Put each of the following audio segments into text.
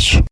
Podcast.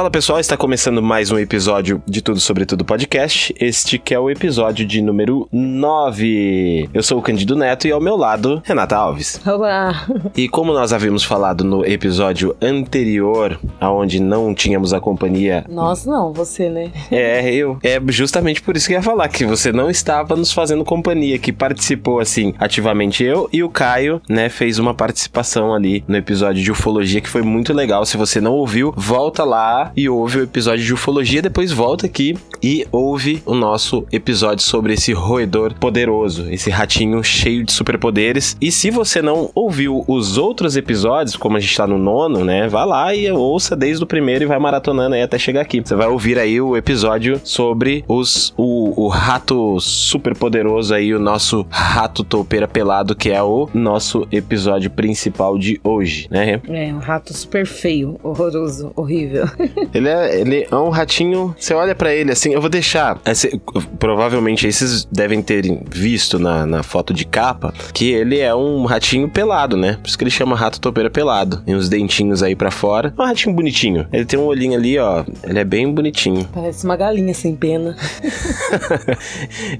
Fala pessoal, está começando mais um episódio de Tudo Sobre Tudo Podcast. Este que é o episódio de número 9. Eu sou o Candido Neto e ao meu lado, Renata Alves. Olá! E como nós havíamos falado no episódio anterior, aonde não tínhamos a companhia. Nós não, você, né? É, eu. É justamente por isso que eu ia falar, que você não estava nos fazendo companhia, que participou assim ativamente eu e o Caio, né, fez uma participação ali no episódio de ufologia que foi muito legal. Se você não ouviu, volta lá e ouve o episódio de ufologia, depois volta aqui e ouve o nosso episódio sobre esse roedor poderoso, esse ratinho cheio de superpoderes. E se você não ouviu os outros episódios, como a gente tá no nono, né, vá lá e ouça desde o primeiro e vai maratonando aí até chegar aqui. Você vai ouvir aí o episódio sobre os o, o rato super poderoso aí, o nosso rato toupeira pelado, que é o nosso episódio principal de hoje, né? É, um rato super feio, horroroso, horrível. Ele é, ele é um ratinho. Você olha para ele assim, eu vou deixar. Esse, provavelmente esses devem ter visto na, na foto de capa que ele é um ratinho pelado, né? Por isso que ele chama rato topeira pelado. Tem uns dentinhos aí para fora. É um ratinho bonitinho. Ele tem um olhinho ali, ó. Ele é bem bonitinho. Parece uma galinha sem pena.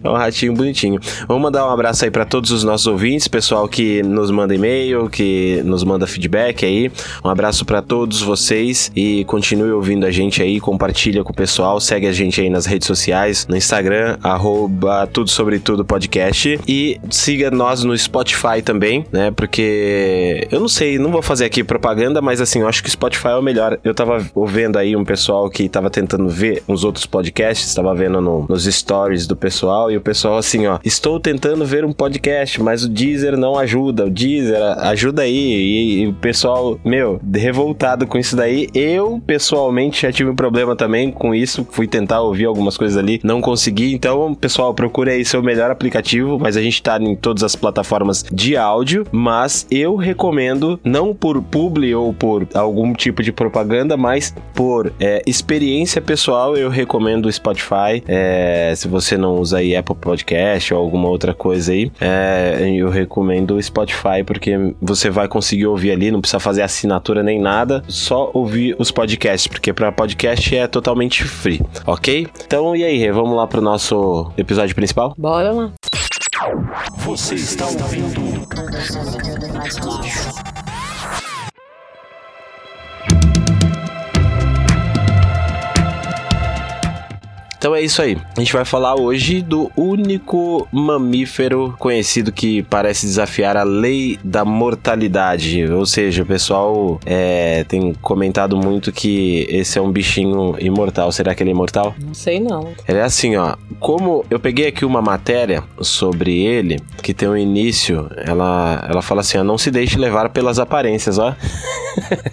é um ratinho bonitinho. Vamos mandar um abraço aí para todos os nossos ouvintes, pessoal que nos manda e-mail, que nos manda feedback aí. Um abraço para todos vocês e continue ouvindo a gente aí, compartilha com o pessoal, segue a gente aí nas redes sociais, no Instagram, arroba tudo sobre tudo podcast e siga nós no Spotify também, né? Porque eu não sei, não vou fazer aqui propaganda, mas assim, eu acho que o Spotify é o melhor. Eu tava ouvindo aí um pessoal que tava tentando ver uns outros podcasts, tava vendo no, nos stories do pessoal e o pessoal assim, ó, estou tentando ver um podcast, mas o Deezer não ajuda, o Deezer ajuda aí e, e o pessoal, meu, revoltado com isso daí. Eu, pessoal pessoalmente já tive um problema também com isso. Fui tentar ouvir algumas coisas ali, não consegui. Então, pessoal, procure aí seu melhor aplicativo. Mas a gente tá em todas as plataformas de áudio. Mas eu recomendo, não por publi ou por algum tipo de propaganda, mas por é, experiência pessoal, eu recomendo o Spotify. É, se você não usa aí Apple Podcast ou alguma outra coisa aí, é, eu recomendo o Spotify porque você vai conseguir ouvir ali, não precisa fazer assinatura nem nada, só ouvir os podcasts porque para podcast é totalmente free, ok? Então e aí, vamos lá pro nosso episódio principal? Bora lá. Você está ouvindo Então é isso aí. A gente vai falar hoje do único mamífero conhecido que parece desafiar a lei da mortalidade. Ou seja, o pessoal é, tem comentado muito que esse é um bichinho imortal. Será que ele é imortal? Não sei não. Ele é assim, ó. Como eu peguei aqui uma matéria sobre ele, que tem um início, ela, ela fala assim, ó, não se deixe levar pelas aparências, ó.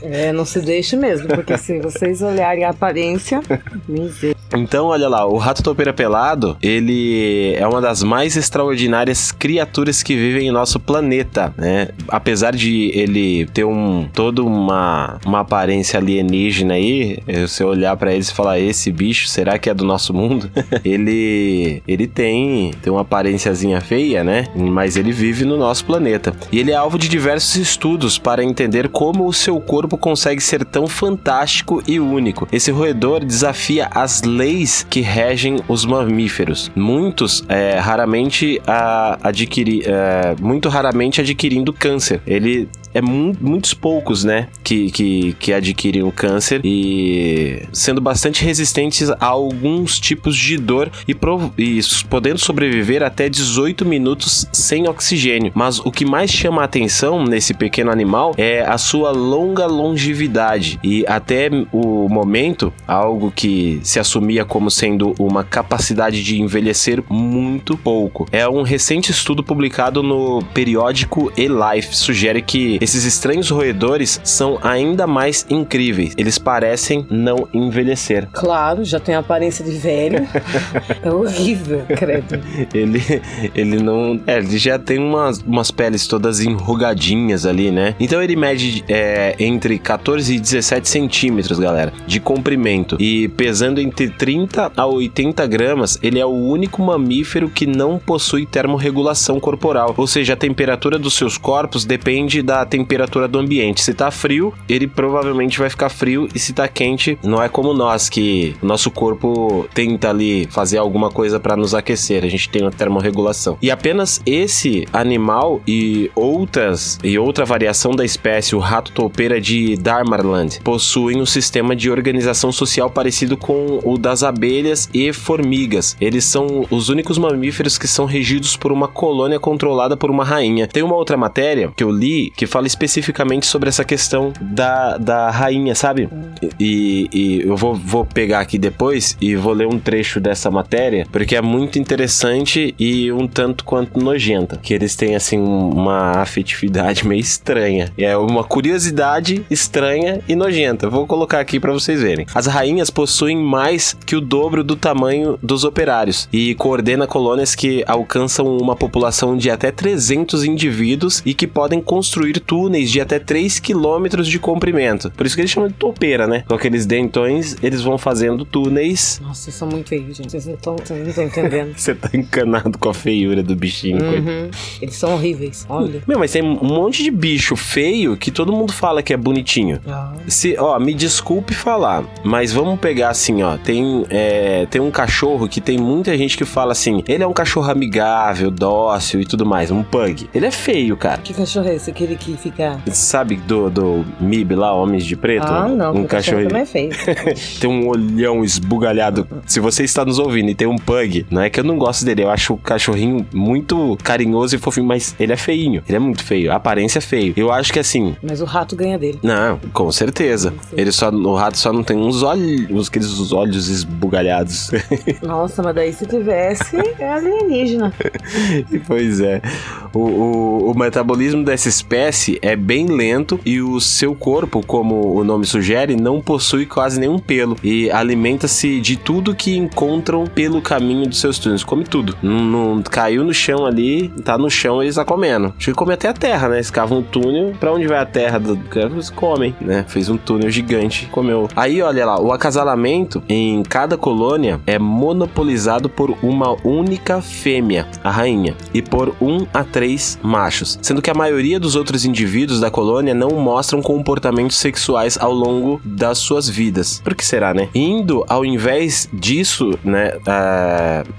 É, não se deixe mesmo, porque se vocês olharem a aparência, miséria. Então, olha lá, o rato topeira pelado, ele é uma das mais extraordinárias criaturas que vivem em nosso planeta, né? Apesar de ele ter um toda uma, uma aparência alienígena aí, você olhar para ele e falar esse bicho, será que é do nosso mundo? ele ele tem tem uma aparênciazinha feia, né? Mas ele vive no nosso planeta. E ele é alvo de diversos estudos para entender como o seu corpo consegue ser tão fantástico e único. Esse roedor desafia as leis que regem os mamíferos. Muitos é, raramente a, adquiri, é, muito raramente adquirindo câncer. Ele é mu muitos poucos, né, que, que, que adquirem o câncer e sendo bastante resistentes a alguns tipos de dor e, e podendo sobreviver até 18 minutos sem oxigênio. Mas o que mais chama a atenção nesse pequeno animal é a sua longa longevidade e até o momento algo que se assumia como sendo uma capacidade de envelhecer muito pouco. É um recente estudo publicado no periódico E-Life sugere que Esses estranhos roedores são ainda mais incríveis. Eles parecem não envelhecer. Claro, já tem a aparência de velho. é horrível, credo. Ele, ele não. É, ele já tem umas, umas peles todas enrugadinhas ali, né? Então ele mede é, entre 14 e 17 centímetros, galera, de comprimento. E pesando entre 30 a 80 gramas, ele é o único mamífero que não possui termorregulação corporal. Ou seja, a temperatura dos seus corpos depende da temperatura do ambiente. Se tá frio, ele provavelmente vai ficar frio. E se tá quente, não é como nós, que nosso corpo tenta ali fazer alguma coisa para nos aquecer. A gente tem uma termorregulação. E apenas esse animal e outras e outra variação da espécie, o rato toupeira de Darmarland, possuem um sistema de organização social parecido com o das abelhas e formigas. Eles são os únicos mamíferos que são regidos por uma colônia controlada por uma rainha. Tem uma outra matéria que eu li que fala especificamente sobre essa questão da, da rainha, sabe? E, e eu vou, vou pegar aqui depois e vou ler um trecho dessa matéria, porque é muito interessante e um tanto quanto nojenta. Que eles têm, assim, uma afetividade meio estranha. É uma curiosidade estranha e nojenta. Vou colocar aqui para vocês verem. As rainhas possuem mais que o dobro do tamanho dos operários e coordena colônias que alcançam uma população de até 300 indivíduos e que podem construir túneis de até 3 quilômetros de comprimento. Por isso que eles chamam de topeira, né? Com aqueles dentões, eles vão fazendo túneis. Nossa, vocês são muito feios, gente. Vocês não estão entendendo. Você tá encanado com a feiura do bichinho. Uhum. Eles são horríveis. Olha. Meu, mas tem um monte de bicho feio que todo mundo fala que é bonitinho. Ah. Se, ó, me desculpe falar, mas vamos pegar assim, ó. Tem, é, tem um cachorro que tem muita gente que fala assim: ele é um cachorro amigável, dócil e tudo mais, um pug. Ele é feio, cara. Que cachorro é esse? Aquele que fica. Sabe do, do MIB lá, Homens de Preto? Ah, não. Um cachorro. também é feio. tem um olhão esbugalhado. Se você está nos ouvindo e tem um pug, não é que eu não gosto dele, eu acho o cachorrinho muito carinhoso e fofinho, mas ele é feinho. Ele é muito feio. A aparência é feio. Eu acho que assim, Mas o rato ganha dele. não, com certeza. Ele só, o rato só não tem uns olhos, aqueles olhos esbugalhados. Nossa, mas daí se tivesse, é alienígena. pois é. O, o, o metabolismo dessa espécie é bem lento e o seu corpo, como o nome sugere, não possui quase nenhum pelo e alimenta-se de tudo que encontram pelo caminho dos seus túneis. Come tudo. Não, caiu no chão ali, tá no chão, eles tá comendo. Acho que come até a terra, né? Escavam um túnel. Pra onde vai a terra do cara? Eles comem, né? Fez um túnel gigante, comeu. Aí, olha lá, o acasalamento em cada colônia é monopolizado por uma única fêmea, a rainha, e por um a três machos, sendo que a maioria dos outros indivíduos da colônia não mostram comportamentos sexuais ao longo das suas vidas. Por que será, né? Indo, ao invés disso, né,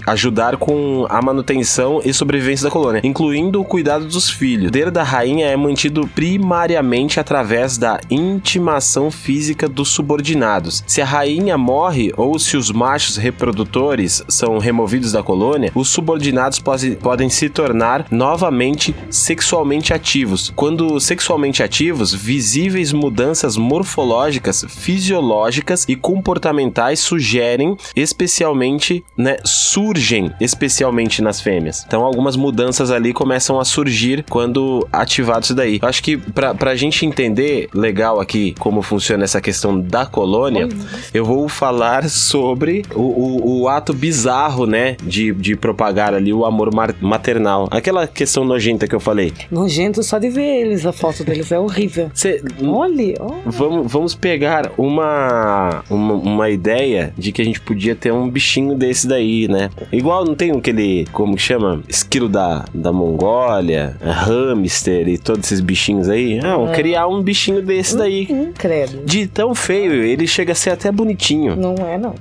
ajudar com a manutenção e sobrevivência da colônia, incluindo o cuidado dos filhos. O poder da rainha é mantido primariamente através da intimação física dos subordinados. Se a rainha morre ou se os machos reprodutores são removidos da colônia, os subordinados pode- podem se tornar novamente sexualmente ativos. Quando sexualmente ativos, visíveis mudanças morfológicas, fisiológicas e comportamentais sugerem especialmente, né, surgem especialmente nas fêmeas. Então algumas mudanças ali começam a surgir quando ativado isso daí. Eu acho que pra, pra gente entender legal aqui como funciona essa questão da colônia, eu vou falar sobre o, o, o ato bizarro, né, de, de propagar ali o amor maternal. Aquela questão nojenta que eu falei. Nojento só de ver eles, a foto deles é horrível. Cê, Olha, ó. Vamos, vamos pegar uma, uma, uma ideia de que a gente podia ter um bichinho desse daí, né? Igual não tem aquele, como que chama? Esquilo da, da Mongólia, hamster e todos esses bichinhos aí. Não, criar um bichinho desse daí. Hum, credo. De tão feio, ele chega a ser até bonitinho. Não é, não.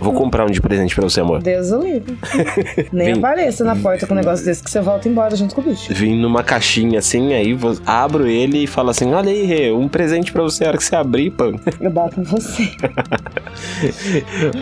Vou comprar um de presente pra você, amor. Deus o livre. Nem Vem. apareça na porta com um negócio desse que você volta embora junto com o bicho. Vim numa caixinha assim, aí abro ele e falo assim: Olha aí, Rê, um presente pra você. A hora que você abrir, pô, Eu bato em você.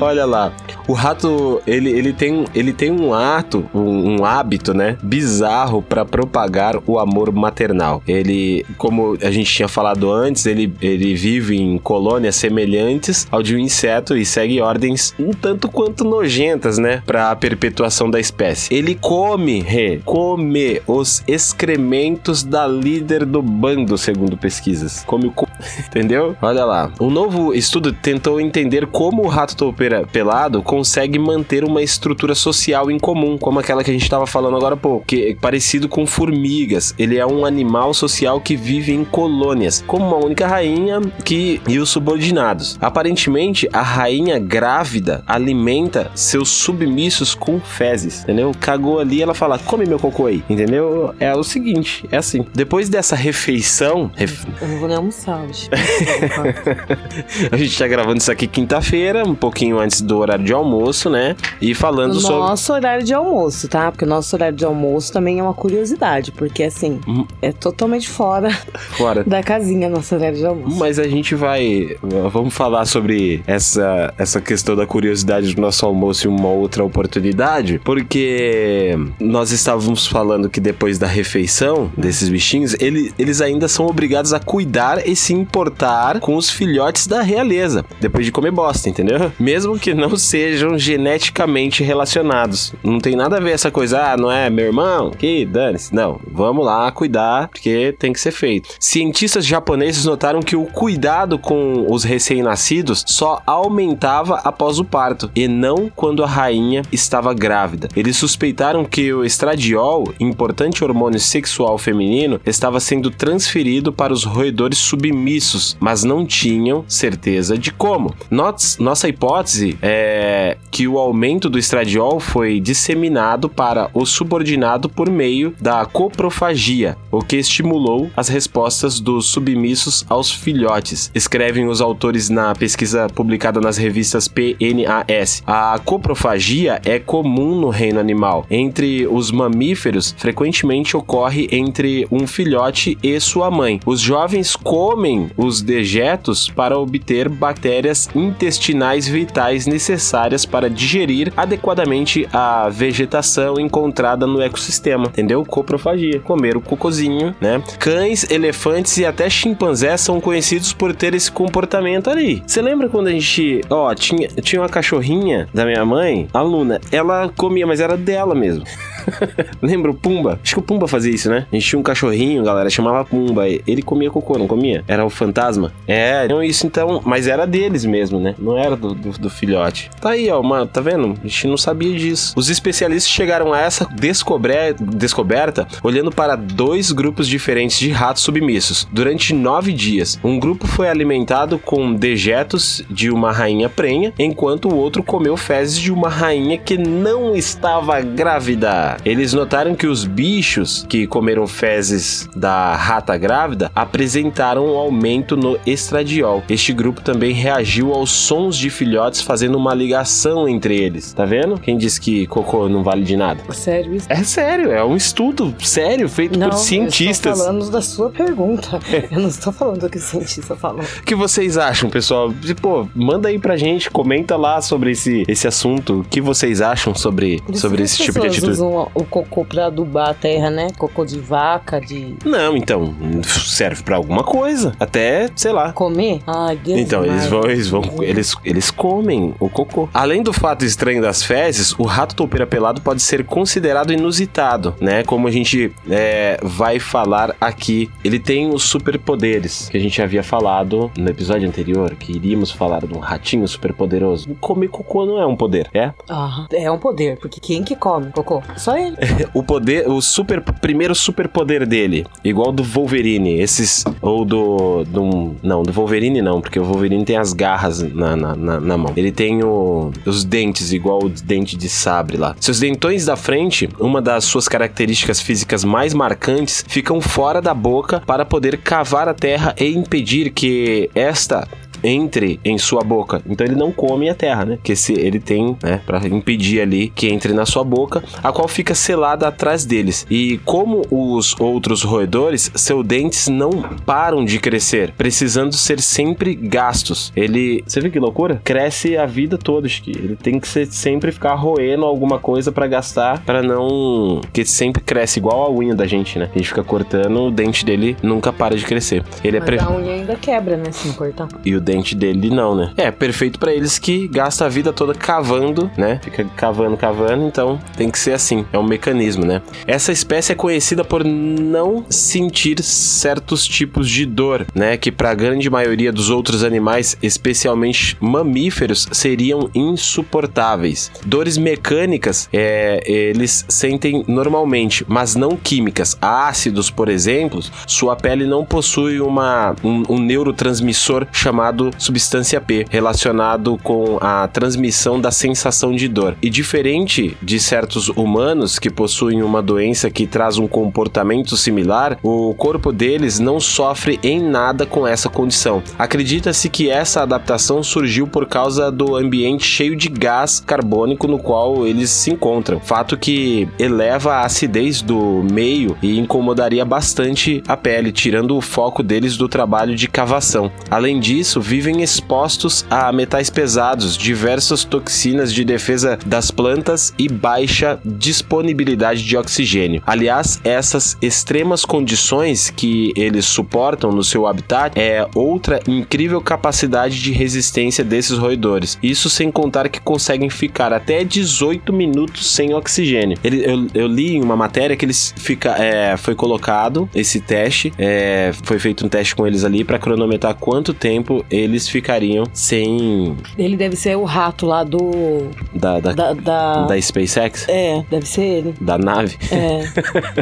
Olha lá, o rato ele, ele, tem, ele tem um ato, um, um hábito, né, bizarro pra propagar o amor maternal. Ele, como a gente tinha falado antes, ele, ele vive em colônias semelhantes ao de um inseto e segue ordens um tanto quanto nojentas, né, pra perpetuação da espécie. Ele come, re, come os excrementos da li- líder do bando, segundo pesquisas. Come o cu. Entendeu? Olha lá. Um novo estudo tentou entender como o rato toupeira pelado consegue manter uma estrutura social em comum, como aquela que a gente estava falando agora há pouco, que é parecido com formigas. Ele é um animal social que vive em colônias, como uma única rainha que e os subordinados. Aparentemente, a rainha grávida alimenta seus submissos com fezes, entendeu? Cagou ali, ela fala: "Come meu cocô aí", entendeu? É o seguinte, é assim. Depois dessa refeição, ref- Eu não vou nem almoçar hoje. a gente tá gravando isso aqui quinta-feira, um pouquinho antes do horário de almoço, né? E falando No sobre nosso horário de almoço, tá? Porque o nosso horário de almoço também é uma curiosidade, porque assim, Hum. é totalmente fora fora. da casinha nosso horário de almoço. Mas a gente vai. Vamos falar sobre essa, essa questão da curiosidade do nosso almoço em uma outra oportunidade, porque nós estávamos falando que depois da refeição desses bichinhos, ele- eles ainda são obrigados a cuidar e se importar com os filhotes da realeza, depois de comer bosta, entendeu? Mesmo que não sejam geneticamente relacionados. Não tem nada a ver essa coisa, ah, não é meu irmão? Que dane-se. Não, vamos lá cuidar, porque tem que ser feito. Cientistas japoneses notaram que o cuidado com os recém-nascidos só aumentava após o parto e não quando a rainha estava grávida. Eles suspeitaram que o estradiol, importante hormônio sexual feminino, estava sendo transferido para os roedores submissos, mas não tinham certeza de como. Nossa hipótese é que o aumento do estradiol foi disseminado para o subordinado por meio da coprofagia, o que estimulou as respostas dos submissos aos filhotes, escrevem os autores na pesquisa publicada nas revistas PNAS. A coprofagia é comum no reino animal. Entre os mamíferos, frequentemente ocorre entre um filhote e sua mãe. Os jovens comem os dejetos para obter bactérias intestinais vitais necessárias para digerir adequadamente a vegetação encontrada no ecossistema, entendeu? Coprofagia, comer o cocôzinho, né? Cães, elefantes e até chimpanzés são conhecidos por ter esse comportamento ali. Você lembra quando a gente, ó, tinha, tinha uma cachorrinha da minha mãe, a Luna, ela comia, mas era dela mesmo. Lembra o Pumba? Acho que o Pumba fazia isso, né? A gente tinha um cachorrinho, galera, chamava Pumba. Ele comia cocô, não comia? Era o fantasma? É, não isso então, mas era deles mesmo, né? Não era do, do, do filhote. Tá aí, ó, uma, tá vendo? A gente não sabia disso. Os especialistas chegaram a essa descobre- descoberta olhando para dois grupos diferentes de ratos submissos durante nove dias. Um grupo foi alimentado com dejetos de uma rainha prenha, enquanto o outro comeu fezes de uma rainha que não estava grávida. Eles notaram que os bichos que comeram fezes da rata grávida apresentaram um aumento no estradiol. Este grupo também reagiu aos sons de filhotes fazendo uma ligação entre eles. Tá vendo? Quem disse que cocô não vale de nada? Sério isso? É sério, é um estudo sério feito Não, por cientistas. eu estou falando da sua pergunta. Eu não estou falando do que o cientista falou. O que vocês acham, pessoal? Pô, manda aí pra gente, comenta lá sobre esse, esse assunto. O que vocês acham sobre, sobre esse tipo de atitude? usam o cocô pra adubar a terra, né? Cocô de vaca, de Não, então, serve pra alguma coisa. Até, sei lá. comer. Ai, Deus Então, eles vão, eles vão, eles, eles comem o cocô. Além do fato estranho das fezes, o rato toupeira pelado pode ser considerado inusitado, né? Como a gente é, vai falar aqui. Ele tem os superpoderes que a gente havia falado no episódio anterior, que iríamos falar de um ratinho superpoderoso. Comer cocô não é um poder, é? Ah, é um poder, porque quem que come cocô? Só ele. O poder, o super, primeiro superpoder dele, igual do Wolverine, esses, ou do, do, não, do Wolverine não, porque o Wolverine tem as garras na, na, na, na mão. Ele tem o, os dentes, igual o dente de sabre lá. Seus dentões da frente, uma das suas características físicas mais marcantes, ficam fora da boca para poder cavar a terra e impedir que esta entre em sua boca. Então ele não come a terra, né? Que se ele tem, né, para impedir ali que entre na sua boca, a qual fica selada atrás deles. E como os outros roedores, seus dentes não param de crescer, precisando ser sempre gastos. Ele, você vê que loucura? Cresce a vida toda, que ele tem que ser, sempre ficar roendo alguma coisa para gastar, para não que sempre cresce igual a unha da gente, né? A gente fica cortando, o dente dele nunca para de crescer. Ele é Mas pre... a unha ainda quebra, né? Se não cortar. E o dente diferente dele, não, né? É, perfeito pra eles que gastam a vida toda cavando, né? Fica cavando, cavando, então tem que ser assim. É um mecanismo, né? Essa espécie é conhecida por não sentir certos tipos de dor, né? Que pra grande maioria dos outros animais, especialmente mamíferos, seriam insuportáveis. Dores mecânicas, é, eles sentem normalmente, mas não químicas. Ácidos, por exemplo, sua pele não possui uma, um, um neurotransmissor chamado substância P, relacionado com a transmissão da sensação de dor. E diferente de certos humanos que possuem uma doença que traz um comportamento similar, o corpo deles não sofre em nada com essa condição. Acredita-se que essa adaptação surgiu por causa do ambiente cheio de gás carbônico no qual eles se encontram, fato que eleva a acidez do meio e incomodaria bastante a pele, tirando o foco deles do trabalho de cavação. Além disso, vivem expostos a metais pesados, diversas toxinas de defesa das plantas e baixa disponibilidade de oxigênio. Aliás, essas extremas condições que eles suportam no seu habitat é outra incrível capacidade de resistência desses roedores. Isso sem contar que conseguem ficar até 18 minutos sem oxigênio. Ele, eu, eu, li em uma matéria que eles fica, é, foi colocado esse teste, é, foi feito um teste com eles ali para cronometrar quanto tempo eles ficariam sem. Ele deve ser o rato lá do. Da, da, Da, da- da SpaceX? É, deve ser ele. Da nave? É,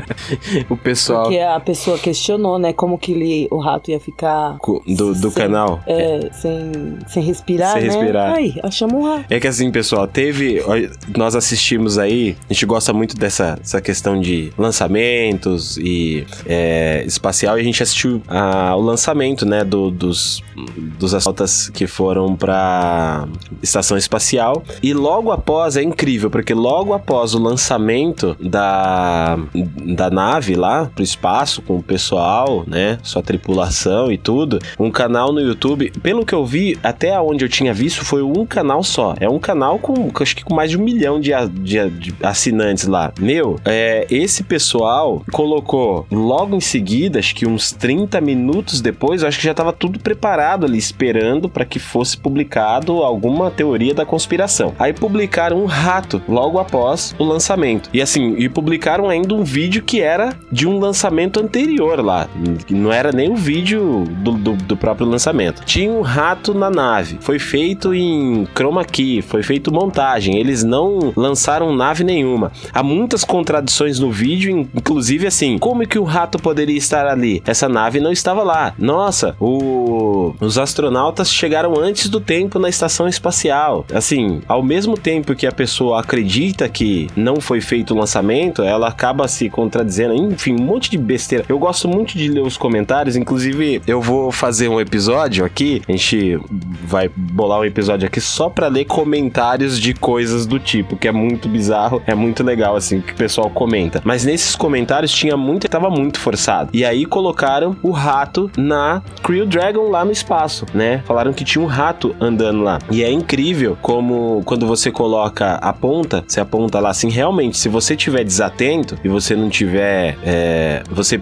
o pessoal porque a pessoa questionou, né, como que ele, o rato ia ficar do, do sem- canal. é, sem, sem respirar, Sem né? respirar. Aí, achamos um rato. É que assim, pessoal, teve. Nós assistimos aí, a gente gosta muito dessa, essa questão de lançamentos e é, espacial, e a gente assistiu a- o lançamento, né, do- dos, dos astronautas que foram pra estação espacial. E logo após, é incrível, porque logo após o lançamento da, da nave lá pro espaço, com o pessoal, né, sua tripulação e tudo, um canal no YouTube, pelo que eu vi, até onde eu tinha visto, foi um canal só. É um canal com, acho que com mais de um milhão de, de- de assinantes lá. Meu, é, esse pessoal colocou logo em seguida, acho que uns 30 minutos depois, acho que já tava tudo preparado ali, esperando para que fosse publicado alguma teoria da conspiração. Aí publicaram um rato logo após o lançamento. E assim, e publicaram ainda um vídeo que era de um lançamento anterior lá. Não era nem o vídeo do, do, do próprio lançamento. Tinha um rato na nave. Foi feito em chroma key, foi feito montagem. Eles não lançaram nave nenhuma. Há muitas contradições no vídeo, in- inclusive assim, como que o rato poderia estar ali? Essa nave não estava lá. Nossa, o- os astronautas chegaram antes do tempo na estação espacial. Assim, ao mesmo tempo que a pessoa acredita que não foi feito o lançamento, ela acaba se contradizendo. Enfim, um monte de besteira. Eu gosto muito de ler os comentários, inclusive eu vou fazer um episódio aqui, a gente vai bolar um episódio aqui só pra ler comentários de coisas do tipo, que é muito bizarro, é muito legal assim que o pessoal comenta. Mas nesses comentários tinha muito, tava muito forçado. E aí colocaram o rato na Crew Dragon lá no espaço, né? Falaram que tinha um rato andando lá. E é incrível como quando você coloca a ponta, você aponta lá assim, realmente, se você tiver desatento e você não tiver, é, você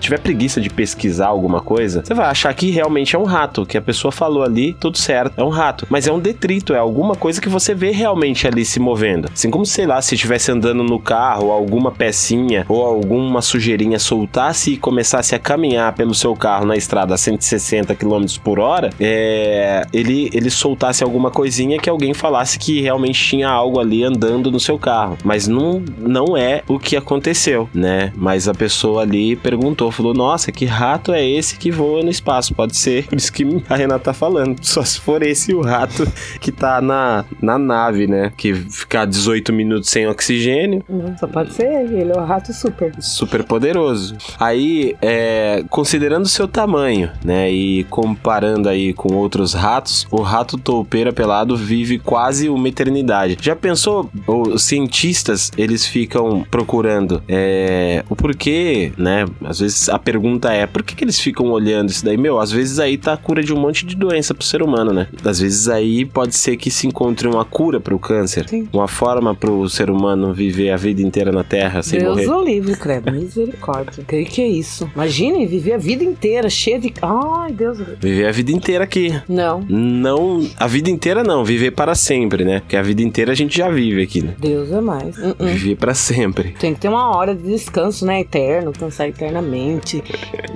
tiver preguiça de pesquisar alguma coisa, você vai achar que realmente é um rato, que a pessoa falou ali, tudo certo, é um rato. Mas é um detrito, é alguma coisa que você vê realmente ali se movendo. Assim como, sei lá, se estivesse andando no carro, alguma pecinha ou alguma sujeirinha soltasse e começasse a caminhar pelo seu carro na estrada a 160 km por hora, é, ele, ele soltasse alguma coisinha que alguém falasse que realmente tinha algo ali andando no seu carro. Mas não, não é o que aconteceu, né? Mas a pessoa ali perguntou, falou: Nossa, que rato é esse que voa no espaço? Pode ser. Por isso que a Renata tá falando. Só se for esse o rato que tá na, na nave, né? Que ficar 18 minutos sem oxigênio Hum, Só pode ser ele, ele é o rato super. super poderoso. Aí, é, considerando o seu tamanho, né, e comparando aí com outros ratos, o rato toupeira pelado vive quase uma eternidade. Já pensou? Os cientistas eles ficam procurando é, o porquê, né? Às vezes a pergunta é por que, que eles ficam olhando isso daí? Meu, às vezes aí tá a cura de um monte de doença pro ser humano, né? Às vezes aí pode ser que se encontre uma cura pro câncer, Sim. uma forma pro ser humano viver a vida inteira na Terra sem Deus morrer. o livre, credo. Misericórdia. Que que é isso? Imagine viver a vida inteira cheia de. Ai, Deus. Viver a vida inteira aqui. Não. Não, a vida inteira não, viver para sempre, né? Porque a vida inteira a gente já vive aqui, né? Deus é mais. Uh -uh. Viver para sempre. Tem que ter uma hora de descanso, né? Eterno, cansar eternamente,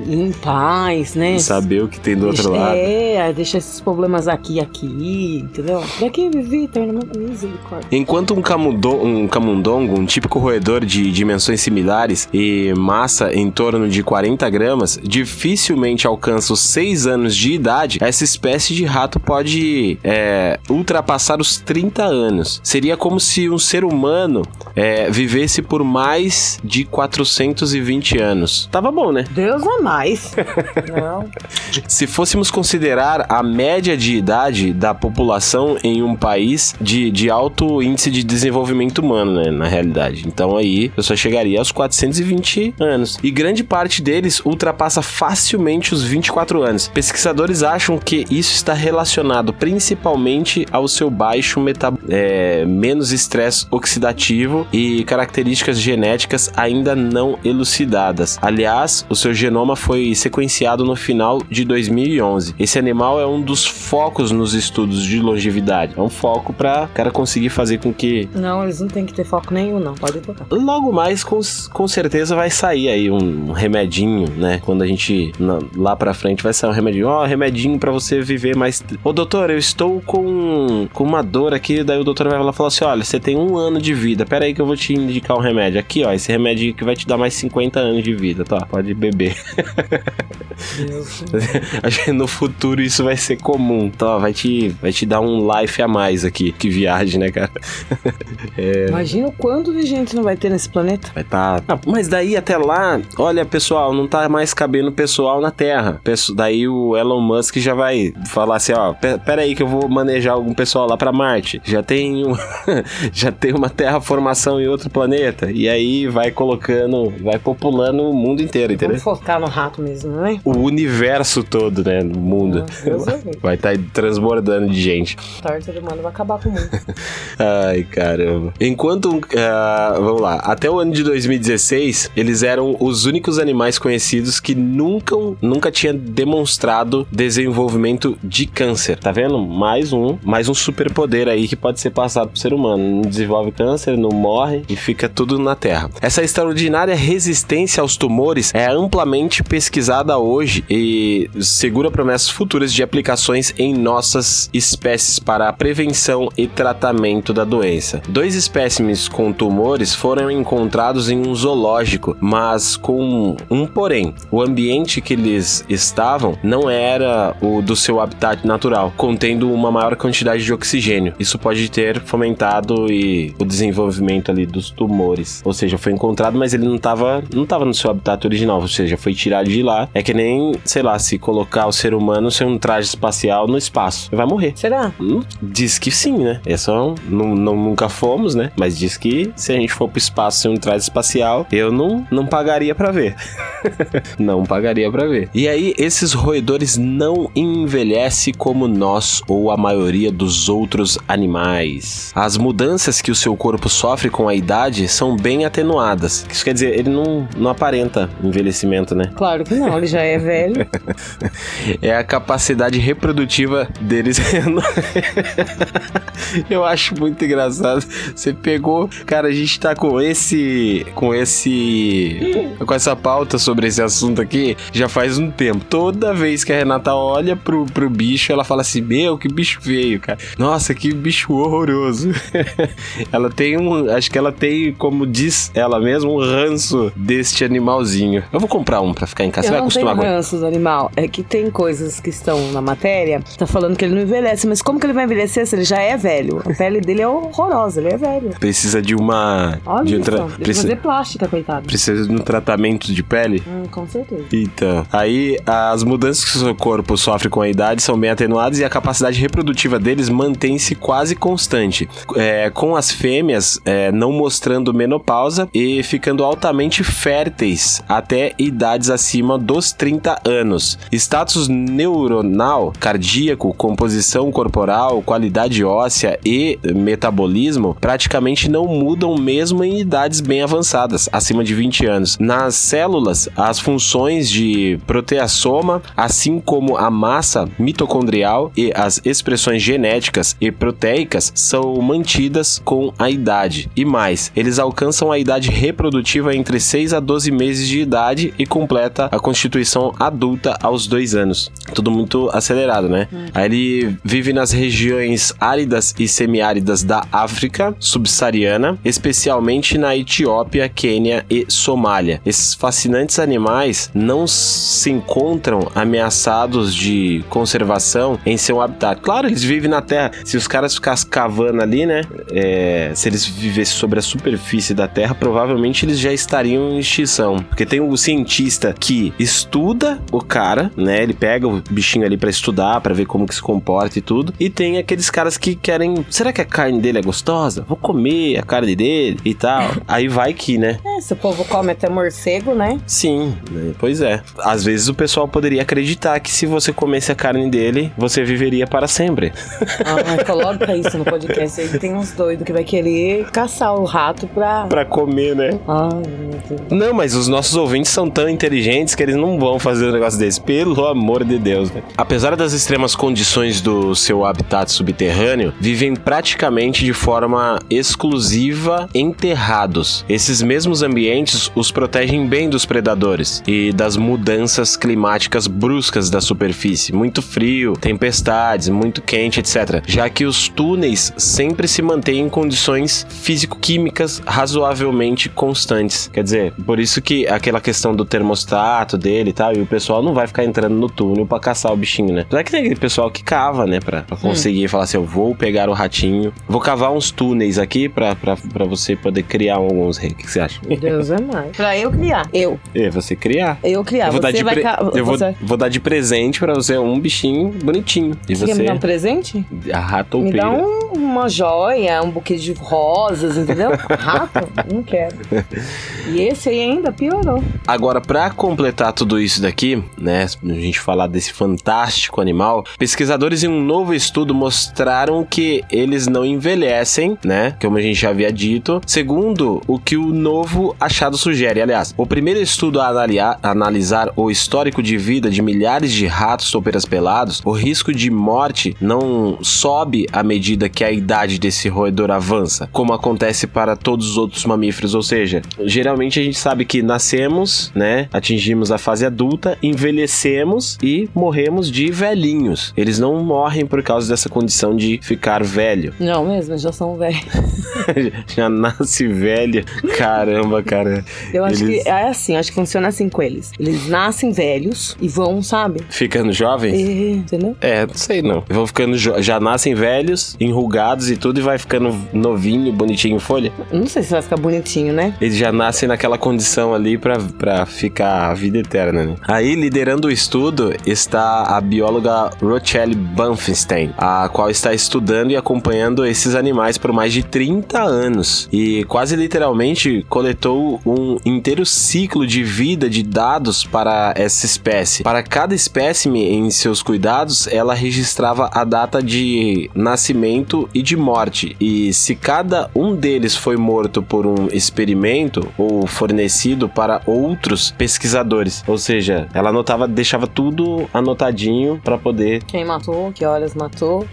em paz, né? Saber o que tem do outro lado. É, deixa esses problemas aqui aqui, entendeu? Daqui viver eternamente, misericórdia. Enquanto um, camundo, um camundongo, um típico roedor de dimensões similares e massa em torno de 40 gramas, dificilmente alcança os 6 anos de idade, essa espécie de rato pode é, ultrapassar os 30 anos. Seria como se um ser humano é, vivesse por mais de 420 anos. Tava bom, né? Deus é mais. Não. Se fôssemos considerar a média de idade da população em um país de, de alto índice de desenvolvimento humano, né, na realidade. Então aí eu só chegaria aos 420 anos. E grande parte deles ultrapassa facilmente os 24 anos. Pesquisadores acham que isso está relacionado principalmente ao seu baixo metabolismo, é, menos estresse oxidativo e características genéticas ainda não elucidadas. Aliás, o seu genoma foi sequenciado no final de 2011. Esse animal é um dos focos nos estudos de longevidade. É um foco para o cara conseguir fazer com que. Não, eles não têm que ter foco nenhum, não. Pode tocar. Logo mais, com, com certeza, vai sair aí um remedinho, né? Quando a gente na, lá pra frente vai sair um remedinho. Ó, oh, remedinho para você viver mais. Ô, doutor, eu estou com, com uma dor aqui. Daí o doutor vai lá falar assim: olha, você tem um ano de vida. Pera aí que eu vou te indicar um remédio. Aqui, ó, esse remédio que vai te dar mais 50 anos de vida, tá? Pode beber. No futuro isso vai ser comum. Tá, vai te, vai te dar um life a mais aqui. Que viagem, né, cara? é... Imagina o quanto de gente não vai ter nesse planeta. Vai tá. Ah, mas daí até lá, olha, pessoal, não tá mais cabendo pessoal na Terra. Daí o Elon Musk já vai falar assim, ó, pera aí que eu vou manejar algum pessoal lá para Marte. Já tem um, já tem uma terraformação em outro planeta. E aí vai colocando, vai populando o mundo inteiro, entendeu? Vamos focar no rato mesmo, né? O universo todo, né, no mundo. Ah, vai estar tá transbordando de gente. Torta do mano vai acabar com o mundo. Ai, caramba. Enquanto, uh, vamos lá, até o ano de 2016, eles eram os únicos animais conhecidos que nunca, nunca tinha demonstrado desenvolvimento de câncer. Tá vendo? Mais um, mais um superpoder aí que pode ser passado pro ser humano. Não desenvolve câncer, não morre e fica tudo na Terra. Essa extraordinária resistência aos tumores é amplamente pesquisada hoje e segura promessas futuras de aplicações em nossas espécies para a prevenção e tratamento da doença. Dois espécimes com tumores foram encontrados em um zoológico, mas com um porém. O ambiente que eles estavam não era o do seu habitat natural, contendo uma maior quantidade de oxigênio. Isso pode ter fomentado e o desenvolvimento ali dos tumores. Ou seja, foi encontrado, mas ele não estava não tava no seu habitat original, ou seja, foi tirado de lá. É que nem, sei lá, se colocar o ser humano sem um traje espacial no espaço. Vai morrer. Será? Hum, diz que sim, né? É só. Não, não, nunca fomos, né? Mas diz que se a gente for pro espaço sem um traje espacial, eu não, não pagaria para ver. não pagaria para ver. E aí, esses roedores não envelhecem como nós ou a maioria dos outros animais. As mudanças que o seu corpo sofre com a idade são bem atenuadas. Isso quer dizer, ele não, não aparenta envelhecimento, né? Claro que não, ele já é velho. é a capacidade reprodutiva deles. Eu acho muito engraçado. Você pegou, cara, a gente tá com esse com esse com essa pauta sobre esse assunto aqui já faz um tempo. Toda vez que a Renata olha pro, pro bicho, ela fala assim: "Meu, que bicho feio, cara. Nossa, que bicho horroroso". ela tem um, acho que ela tem, como diz ela mesma, um ranço deste animalzinho. Eu vou comprar um para ficar em casa. Eu Você vai acostumar com ranço do animal. É que tem coisas que estão na matéria, tá falando que ele não envelhece, mas como que ele vai envelhecer se ele já é velho? A pele dele é horrorosa, ele é velho. Precisa de uma Olha de um isso, tra- precisa, fazer plástica, coitado. precisa de um tratamento de pele. Hum, com certeza. Então, aí as mudanças que o seu corpo sofre com a idade são bem atenuadas e a capacidade reprodutiva deles mantém-se quase constante, é, com as fêmeas é, não mostrando menopausa e ficando altamente férteis até idades acima dos 30 anos. Status neuronal, cardíaco, composição corporal, qualidade óssea e metabolismo praticamente não mudam mesmo em idades bem avançadas, acima de 20 anos. Nas células, as funções de proteassoma, assim como a massa mitocondrial e as expressões genéticas e proteicas são mantidas com a idade. E mais, eles alcançam a idade reprodutiva entre 6 a 12 meses de idade e completa a constituição adulta aos 2 anos. Tudo muito acelerado, né? Aí ele vive nas regiões áridas e semiáridas da África subsaariana, especialmente na Etiópia, Quênia e Somália. Esses fascinantes animais não se encontram ameaçados de conservação em seu habitat. Claro, eles vivem na Terra. Se os caras ficassem cavando ali, né? é, se eles vivessem sobre a superfície da Terra, provavelmente eles já estariam em extinção. Porque tem o cientista que estuda o cara, né? Ele pega o bichinho ali pra estudar, pra ver como que se comporta e tudo. E tem aqueles caras que querem. Será que a carne dele é gostosa? Vou comer a carne dele e tal. Aí vai que, né? É, se o povo come até morcego, né? Sim, né? pois é. Às vezes o pessoal poderia acreditar que se você comesse a carne dele, você viveria para sempre. Ah, coloca isso no podcast aí. Tem uns doidos que vai querer caçar o rato pra. Pra comer, né? Ai, meu Deus. Não, mas os nossos ouvintes são tão inteligentes que eles não vão fazer um negócio desse, pelo amor de Deus. né? Apesar das extremas condições do seu habitat subterrâneo, vivem praticamente de forma exclusiva enterrados. Esses mesmos ambientes os protegem bem dos predadores e das mudanças climáticas bruscas da superfície, muito frio, tempestades, muito quente, etc. Já que os túneis sempre se mantêm em condições físico-químicas razoavelmente constantes. Quer dizer, por isso que aquela questão do termostato dele e tal, e o pessoal não vai ficar entrando no túnel pra caçar o bichinho, né? Apesar que tem aquele pessoal que cava, né, pra, pra conseguir falar assim, eu vou pegar o ratinho, vou cavar uns túneis aqui pra, pra, pra você poder criar alguns reis. O que você acha? Meu Deus é mais. Pra eu criar. Eu. É, você criar. Eu criar. eu vou, dar você de vai. pre- ca- eu vou, você... vou dar de presente pra você um bichinho bonitinho. E Você quer você, me dar um presente? a Me ratoupeira. dá um- uma joia, um buquê de rosas, entendeu? Rato? Não quero. E esse aí ainda piorou. Agora, pra completar tudo isso daqui, né, a gente falar desse fantástico animal, pesquisadores em um novo estudo mostraram que eles não envelhecem, né, como a gente já havia dito, segundo o que o novo achado sugere. Aliás, o primeiro estudo a analisar o histórico de vida de milhares de ratos toupeiras pelados, o risco de morte não sobe à medida que a idade desse roedor avança, como acontece para todos os outros mamíferos, ou seja, geralmente a gente sabe que nascemos, né, atingimos a fase adulta, envelhecemos e morremos de velhinhos. Eles não morrem por causa dessa condição de ficar velho. Não mesmo, já são velhos. Já nasce velho. Caramba, cara. Eu acho Eles- que é assim, acho que funciona assim com eles. Eles nascem velhos e vão, sabe? Ficando jovens? E, entendeu? É, não sei não. Vão ficando já nascem velhos, enrugados e tudo e vai ficando novinho, bonitinho em folha. Não sei se vai ficar bonitinho, né? Eles já nascem naquela condição ali pra, pra ficar a vida eterna, né? Aí, liderando o estudo, está a bióloga Rochelle Banfenstein, a qual está estudando e acompanhando esses animais por mais de 30 anos. E quase literalmente coletou um inteiro ciclo de vida de dados para essa espécie. Para cada em seus cuidados, ela registrava a data de nascimento e de morte. E se cada um deles foi morto por um experimento ou fornecido para outros pesquisadores, ou seja, ela anotava, deixava tudo anotadinho para poder Quem matou, que horas matou.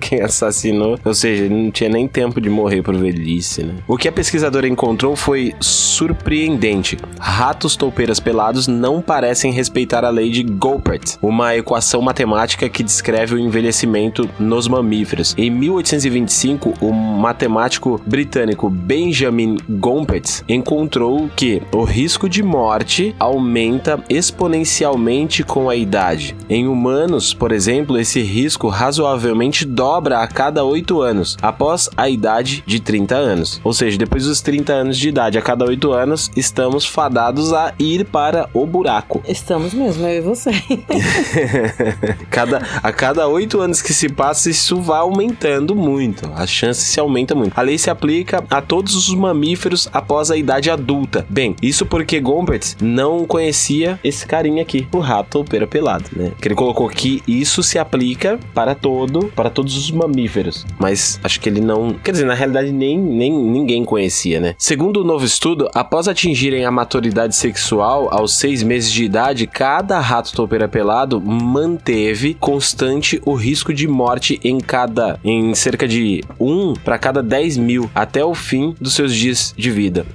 quem assassinou, ou seja, não tinha nem tempo de morrer por velhice, né? O que a pesquisadora encontrou foi surpreendente. Ratos toupeiras pelados não parecem respeitar a lei de Goldbert, uma equação matemática que descreve o envelhecimento nos mamíferos. Em 1825, o matemático britânico Benjamin Gompert encontrou que o risco de morte aumenta exponencialmente com a idade. Em humanos, por exemplo, esse risco razoavelmente dobra a cada 8 anos, após a idade de 30 anos. Ou seja, depois dos 30 anos de idade, a cada 8 anos, estamos fadados a ir para o buraco. Estamos mesmo, eu e você. cada, a cada oito anos que se passa, isso vai aumentando muito. A chance se aumenta muito. A lei se aplica a todos os mamíferos após a idade adulta. Bem, isso porque Gompert não conhecia esse carinha aqui, o rato pera pelado, né? Que ele colocou que isso se aplica para todo, para todos os mamíferos. Mas acho que ele não. Quer dizer, na realidade, nem, nem ninguém conhecia, né? Segundo o novo estudo, após atingirem a maturidade sexual aos seis meses de idade, cada rato topeira pelado manteve constante o risco de morte em cada. em cerca de um para cada 10 mil até o fim dos seus dias de vida.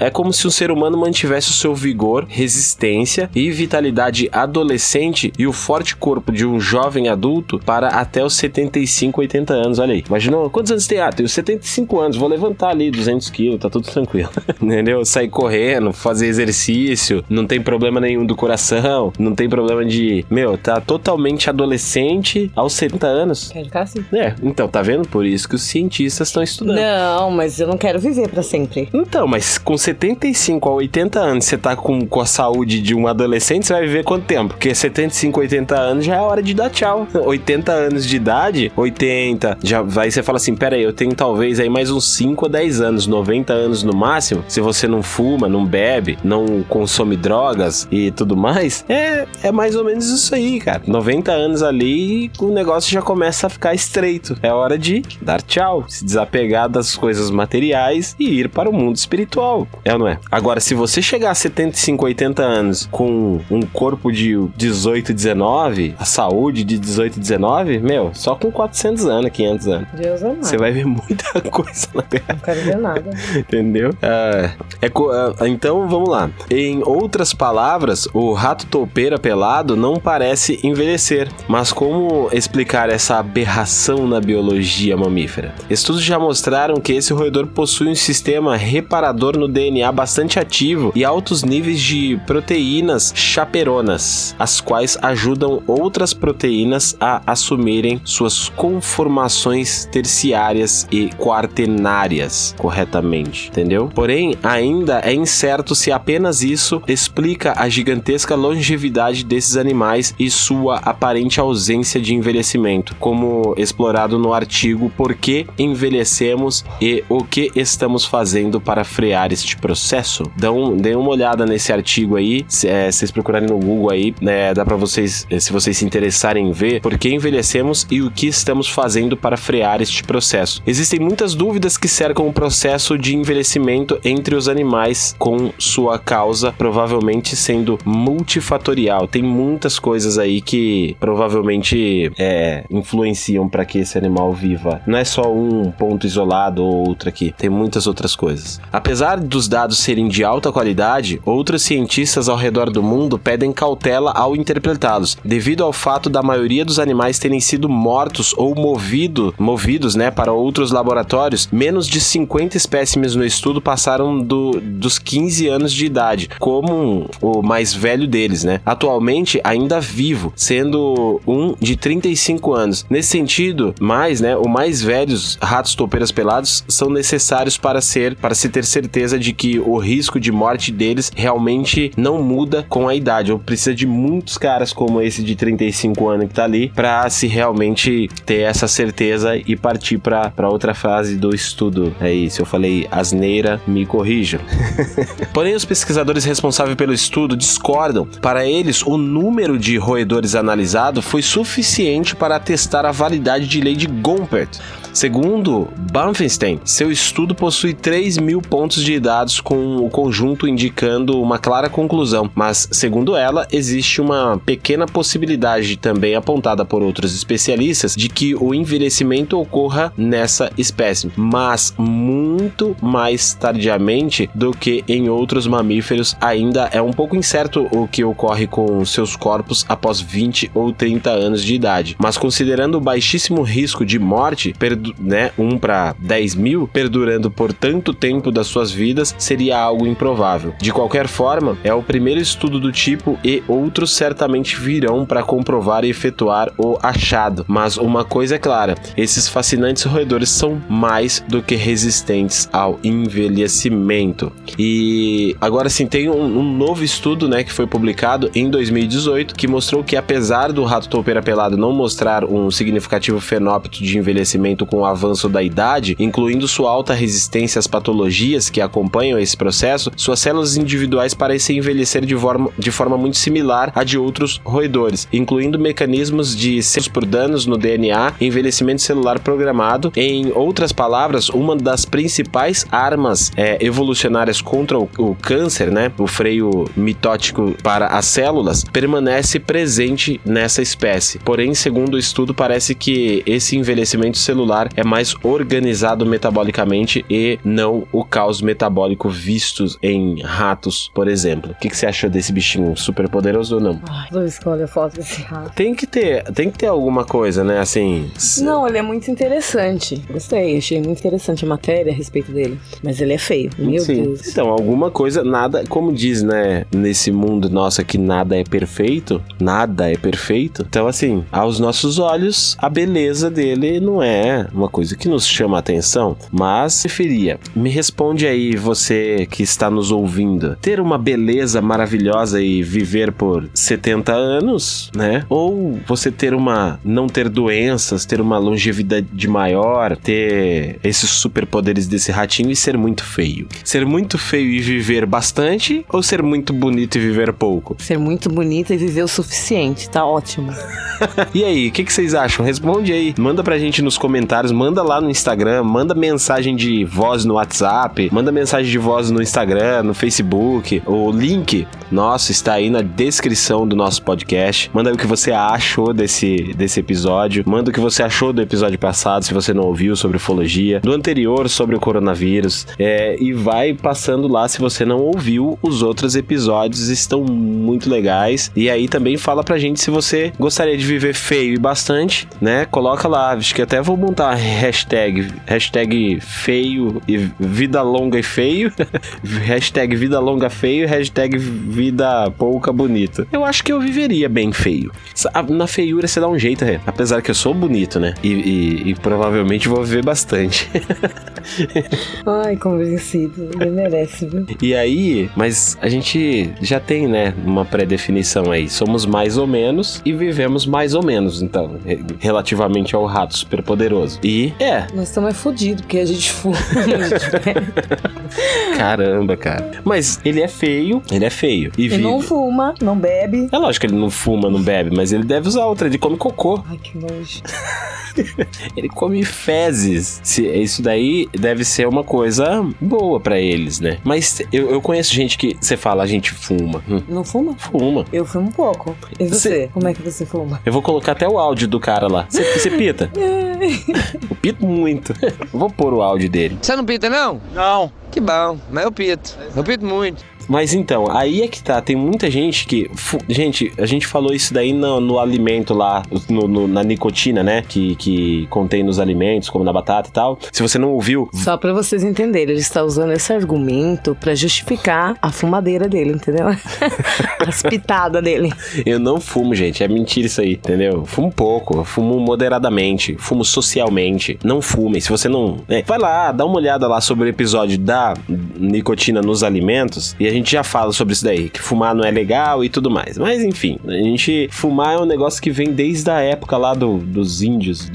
É como se um ser humano mantivesse o seu vigor, resistência e vitalidade adolescente e o forte corpo de um jovem adulto para até os 75, 80 anos. Olha aí. Imaginou quantos anos tem? Ah, tenho 75 anos, vou levantar ali 200 quilos, tá tudo tranquilo. Entendeu? Sair correndo, fazer exercício, não tem problema nenhum do coração, não tem problema de. Meu, tá totalmente adolescente aos 70 anos. Quer ficar assim? É, então, tá vendo? Por isso que os cientistas estão estudando. Não, mas eu não quero viver para sempre. Então, mas com 75 a 80 anos, você tá com, com a saúde de um adolescente, você vai viver quanto tempo? Porque 75, 80 anos já é hora de dar tchau. 80 anos de idade, 80, já vai você fala assim, pera aí, eu tenho talvez aí mais uns 5 a 10 anos, 90 anos no máximo. Se você não fuma, não bebe, não consome drogas e tudo mais, é, é mais ou menos isso aí, cara. 90 anos ali, o negócio já começa a ficar estreito. É hora de dar tchau, se desapegar das coisas materiais e ir para o mundo espiritual. É ou não é? Agora, se você chegar a 75, 80 anos com um corpo de 18, 19, a saúde de 18, 19, meu, só com 400 anos, 500 anos. Deus amado. Você vai ver muita coisa na Terra. Não quero ver nada. Entendeu? É, é, é, então, vamos lá. Em outras palavras, o rato toupeira pelado não parece envelhecer. Mas como explicar essa aberração na biologia mamífera? Estudos já mostraram que esse roedor possui um sistema reparador no DNA bastante ativo e altos níveis de proteínas chaperonas, as quais ajudam outras proteínas a assumirem suas conformações terciárias e quaternárias corretamente, entendeu? Porém, ainda é incerto se apenas isso explica a gigantesca longevidade desses animais e sua aparente ausência de envelhecimento, como explorado no artigo Por que envelhecemos e o que estamos fazendo para frear este processo. Dão, dêem uma olhada nesse artigo aí, se é, vocês procurarem no Google aí, né, dá para vocês, se vocês se interessarem em ver, por que envelhecemos e o que estamos fazendo para frear este processo. Existem muitas dúvidas que cercam o processo de envelhecimento entre os animais, com sua causa provavelmente sendo multifatorial. Tem muitas coisas aí que provavelmente é, influenciam para que esse animal viva. Não é só um ponto isolado ou outro aqui, tem muitas outras coisas. Apesar dos dados serem de alta qualidade, outros cientistas ao redor do mundo pedem cautela ao interpretá-los, devido ao fato da maioria dos animais terem sido mortos ou movido, movidos né, para outros laboratórios. Menos de 50 espécimes no estudo passaram do, dos 15 anos de idade, como o mais velho deles, né? Atualmente ainda vivo, sendo um de 35 anos. Nesse sentido, mais, né, o mais velhos ratos topeiras pelados são necessários para ser, para se ter certeza de que o risco de morte deles realmente não muda com a idade. Ou precisa de muitos caras como esse de 35 anos que tá ali para se realmente ter essa certeza e partir para outra fase do estudo. É isso, eu falei asneira, me corrijam. Porém, os pesquisadores responsáveis pelo estudo discordam. Para eles, o número de roedores analisado foi suficiente para atestar a validade de lei de Gompert. Segundo Banfenstein, seu estudo possui 3 mil pontos de dados com o conjunto indicando uma clara conclusão, mas, segundo ela, existe uma pequena possibilidade também apontada por outros especialistas de que o envelhecimento ocorra nessa espécie, mas muito mais tardiamente do que em outros mamíferos. Ainda é um pouco incerto o que ocorre com seus corpos após 20 ou 30 anos de idade, mas considerando o baixíssimo risco de morte, né, 1 para 10 mil, perdurando por tanto tempo das suas vidas, seria algo improvável. De qualquer forma, é o primeiro estudo do tipo e outros certamente virão para comprovar e efetuar o achado. Mas uma coisa é clara: esses fascinantes roedores são mais do que resistentes ao envelhecimento. E agora sim, tem um, um novo estudo, né, que foi publicado em 2018, que mostrou que apesar do rato toupeira pelado não mostrar um significativo fenótipo de envelhecimento com o avanço da idade, incluindo sua alta resistência às patologias que acompanham esse processo, suas células individuais parecem envelhecer de forma, de forma muito similar à de outros roedores, incluindo mecanismos de selos por danos no DNA envelhecimento celular programado. Em outras palavras, uma das principais armas é, evolucionárias contra o, o câncer, né, o freio mitótico para as células, permanece presente nessa espécie. Porém, segundo o estudo, parece que esse envelhecimento celular é mais organizado metabolicamente e não o caos metabólico vistos em ratos, por exemplo. O que, que você achou desse bichinho super poderoso ou não? Ai, vou escolher a foto desse rato. Tem que ter, tem que ter alguma coisa, né? Assim. Não, ele é muito interessante. Gostei, achei muito interessante a matéria a respeito dele. Mas ele é feio, meu Sim. Deus. Então, alguma coisa, nada, como diz, né, nesse mundo nosso aqui, nada é perfeito, nada é perfeito. Então, assim, aos nossos olhos, a beleza dele não é uma coisa que nos chama a atenção, mas preferia. Me responde aí, você que está nos ouvindo, ter uma beleza maravilhosa e viver por 70 anos, né? Ou você ter uma, não ter doenças, ter uma longevidade maior, ter esses superpoderes desse ratinho e ser muito feio. Ser muito feio e viver bastante ou ser muito bonito e viver pouco? Ser muito bonita e viver o suficiente, tá ótimo. E aí, o que, que vocês acham? Responde aí. Manda pra gente nos comentários, manda lá no Instagram, manda mensagem de voz no WhatsApp, manda mensagem de voz no Instagram, no Facebook. O link nosso está aí na descrição do nosso podcast. Manda o que você achou desse, desse episódio. Manda o que você achou do episódio passado, se você não ouviu, sobre ufologia. Do anterior, sobre o coronavírus. É, e vai passando lá se você não ouviu. Os outros episódios estão muito legais. E aí também fala pra gente se você gostaria de viver feio e bastante, né? Coloca lá. Acho que até vou montar hashtag. Hashtag feio e vida longa e feio. hashtag vida longa feio. Hashtag vida pouca bonita. Eu acho que eu viveria bem feio. Na feiura você dá um jeito, é. Apesar que eu sou bonito, né? E, e- e provavelmente vou viver bastante. Ai, convencido. Ele merece, viu? E aí, mas a gente já tem, né, uma pré-definição aí. Somos mais ou menos e vivemos mais ou menos, então, re- relativamente ao rato superpoderoso. E, é, Nós estamos é fudidos, porque a gente fuma. a gente caramba, cara. Mas ele é feio, ele é feio. E Ele vive. não fuma, não bebe. É lógico que ele não fuma, não bebe, mas ele deve usar outra, ele come cocô. Ai, que nojo. Ele come fezes. Se, isso daí deve ser uma coisa boa pra eles, né? Mas eu, eu conheço gente que você fala, a gente fuma. Hum, Não fuma? fuma. Eu fumo um pouco. E você? Você- Como é que você fuma? Eu vou colocar até o áudio do cara lá. Você, você pita? Eu pito muito. Vou pôr o áudio dele. Você não pita, não? Não. Que bom, mas eu pito. Eu pito muito. Mas então, aí é que tá. Tem muita gente que. Gente, a gente falou isso daí no, no alimento lá, no- no- na nicotina, né? Que, que contém nos alimentos, como na batata e tal. Se você não ouviu, Só pra vocês entenderem, ele está usando esse argumento pra justificar a fumadeira dele, entendeu? As pitadas dele. eu não fumo, gente. É mentira isso aí, entendeu? Eu Fumo pouco, fumo moderadamente, fumo socialmente. Não fume. Se você não. né, vai lá, dá uma olhada lá sobre o episódio da nicotina nos alimentos e a gente já fala sobre isso daí, que fumar não é legal e tudo mais. Mas enfim, a gente. Fumar é um negócio que vem desde a época lá do- dos índios.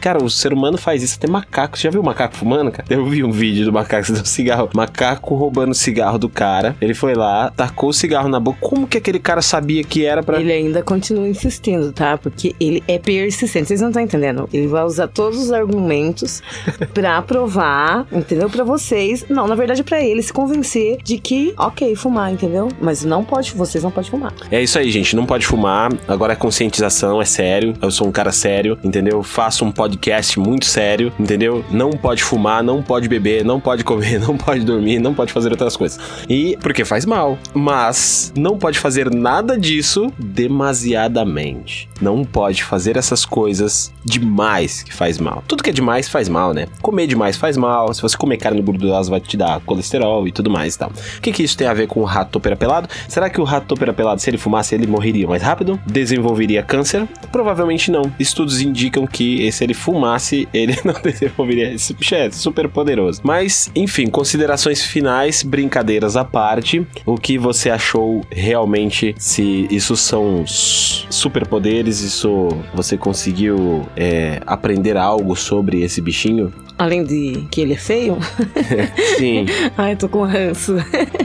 Cara, o ser humano faz isso. Até macaco. Você já viu macaco fumando, cara? Eu vi um vídeo do macaco do cigarro. Macaco roubando cigarro do cara. Ele foi lá, tacou o cigarro na boca. Como que aquele cara sabia que era pra. Ele ainda continua insistindo, tá? Porque ele é persistente. Vocês não estão entendendo. Ele vai usar todos os argumentos pra provar, entendeu? Pra vocês. Não, na verdade, pra ele se convencer de que, ok, fumar, entendeu? Mas não pode, vocês não podem fumar. É isso aí, gente. Não pode fumar. Agora é conscientização, é sério. Eu sou um cara sério, entendeu? Faço um podcast muito sério, entendeu? Não pode fumar, não pode beber, não pode comer, não pode dormir, não pode fazer outras coisas. E porque faz mal. Mas não pode fazer nada disso demasiadamente. Não pode fazer essas coisas demais que faz mal. Tudo que é demais faz mal, né? Comer demais faz mal. Se você comer carne gordurosa vai te dar colesterol e tudo mais e tal. O que que isso isso tem a ver com o rato topeira pelado? Será que o rato topeira pelado, se ele fumasse, ele morreria mais rápido? Desenvolveria câncer? Provavelmente não. Estudos indicam que se ele fumasse, ele não desenvolveria. Esse bicho é super poderoso. Mas, enfim, considerações finais, brincadeiras à parte. O que você achou realmente? Se isso são superpoderes, isso você conseguiu é, aprender algo sobre esse bichinho? Além de que ele é feio? Sim. Ai, tô com ranço.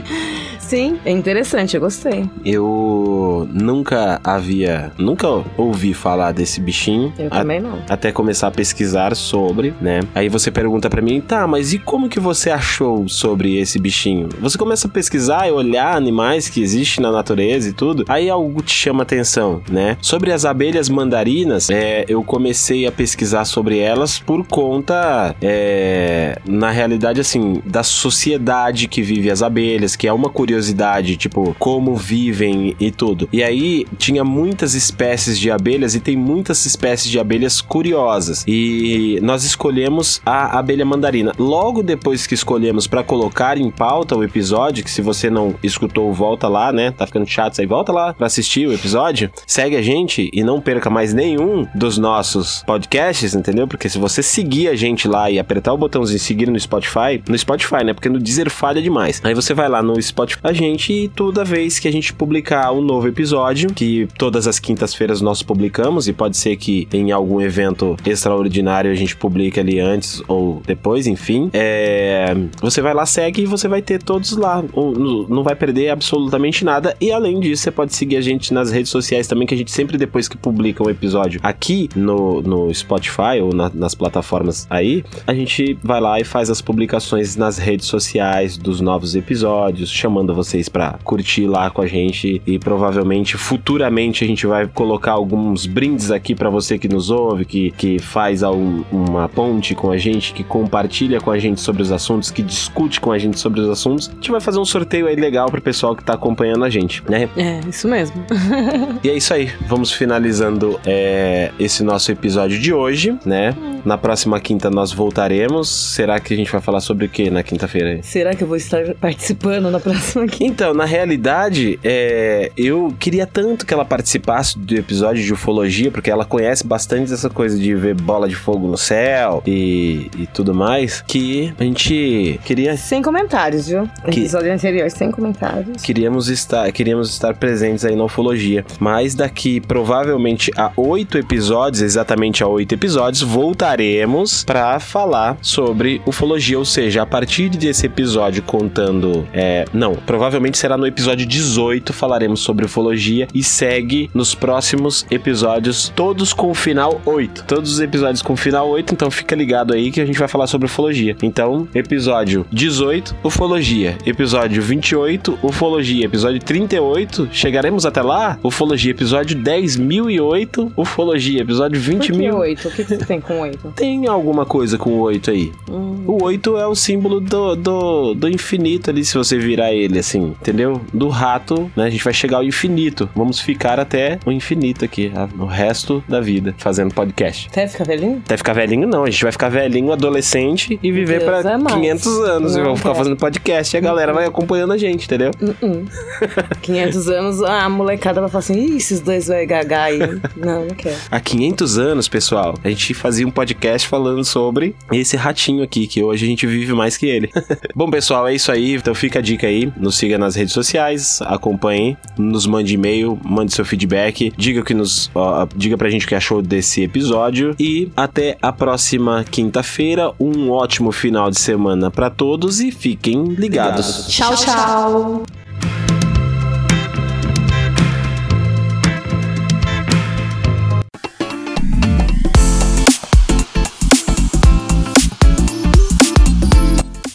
Sim, é interessante, eu gostei. Eu nunca havia, nunca ouvi falar desse bichinho. Eu também não. Até começar a pesquisar sobre, né? Aí você pergunta para mim, tá, mas e como que você achou sobre esse bichinho? Você começa a pesquisar e olhar animais que existem na natureza e tudo, aí algo te chama atenção, né? Sobre as abelhas mandarinas, é, eu comecei a pesquisar sobre elas por conta, é, na realidade, assim, da sociedade que vive as abelhas, que é uma curiosidade curiosidade, tipo, como vivem e tudo. E aí tinha muitas espécies de abelhas e tem muitas espécies de abelhas curiosas. E nós escolhemos a abelha mandarina. Logo depois que escolhemos para colocar em pauta o episódio, que se você não escutou, volta lá, né? Tá ficando chato aí, volta lá para assistir o episódio. Segue a gente e não perca mais nenhum dos nossos podcasts, entendeu? Porque se você seguir a gente lá e apertar o botãozinho seguir no Spotify, no Spotify, né? Porque no Deezer falha demais. Aí você vai lá no Spotify a gente toda vez que a gente publicar um novo episódio, que todas as quintas-feiras nós publicamos, e pode ser que em algum evento extraordinário a gente publique ali antes ou depois, enfim. É, você vai lá, segue e você vai ter todos lá. Não vai perder absolutamente nada. E além disso, você pode seguir a gente nas redes sociais também, que a gente sempre depois que publica um episódio aqui no, no Spotify ou na, nas plataformas aí, a gente vai lá e faz as publicações nas redes sociais dos novos episódios, chamando vocês para curtir lá com a gente e provavelmente futuramente a gente vai colocar alguns brindes aqui para você que nos ouve, que, que faz uma ponte com a gente, que compartilha com a gente sobre os assuntos, que discute com a gente sobre os assuntos. A gente vai fazer um sorteio aí legal pro pessoal que tá acompanhando a gente, né? É, isso mesmo. e é isso aí. Vamos finalizando é, esse nosso episódio de hoje, né? Na próxima quinta nós voltaremos. Será que a gente vai falar sobre o que na quinta-feira? Será que eu vou estar participando na próxima quinta? Então, na realidade, é, eu queria tanto que ela participasse do episódio de ufologia, porque ela conhece bastante essa coisa de ver bola de fogo no céu e, e tudo mais, que a gente queria. Sem comentários, viu? Que... Episódio anterior, sem comentários. Queríamos estar, queríamos estar presentes aí na ufologia. Mas daqui, provavelmente, a oito episódios, exatamente a oito episódios, voltaremos para falar sobre ufologia. Ou seja, a partir desse episódio contando. É, não, provavelmente será no episódio 18, falaremos sobre ufologia e segue nos próximos episódios, todos com o final 8. Todos os episódios com o final 8, então fica ligado aí que a gente vai falar sobre ufologia. Então, episódio 18, ufologia. Episódio 28, ufologia. Episódio 38, chegaremos até lá? Ufologia. Episódio 10.008, ufologia. Episódio 20 mil. 8? O que, que tem com 8? Tem alguma coisa com o 8 aí. Hum. O 8 é o símbolo do, do, do infinito ali, se você virar ele assim, entendeu? Do rato, né? A gente vai chegar ao infinito. Vamos ficar até o infinito aqui, o resto da vida, fazendo podcast. Até ficar velhinho? Até ficar velhinho, não. A gente vai ficar velhinho, adolescente e viver para é 500 anos. Não, e vamos ficar fazendo podcast e a galera vai acompanhando a gente, entendeu? Uh -uh. 500 anos, a molecada vai falar assim: Ih, esses dois vai gagar aí. não, não quero. Há 500 anos, pessoal, a gente fazia um podcast falando sobre esse ratinho aqui, que hoje a gente vive mais que ele. Bom, pessoal, é isso aí. Então fica a dica aí. Nos siga nas redes sociais, acompanhe, nos mande e-mail, mande seu feedback, diga que nos, ó, diga pra gente o que achou desse episódio e até a próxima quinta-feira. Um ótimo final de semana para todos e fiquem ligados. Tchau, tchau.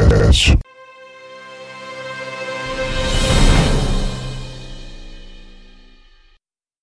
Podcast.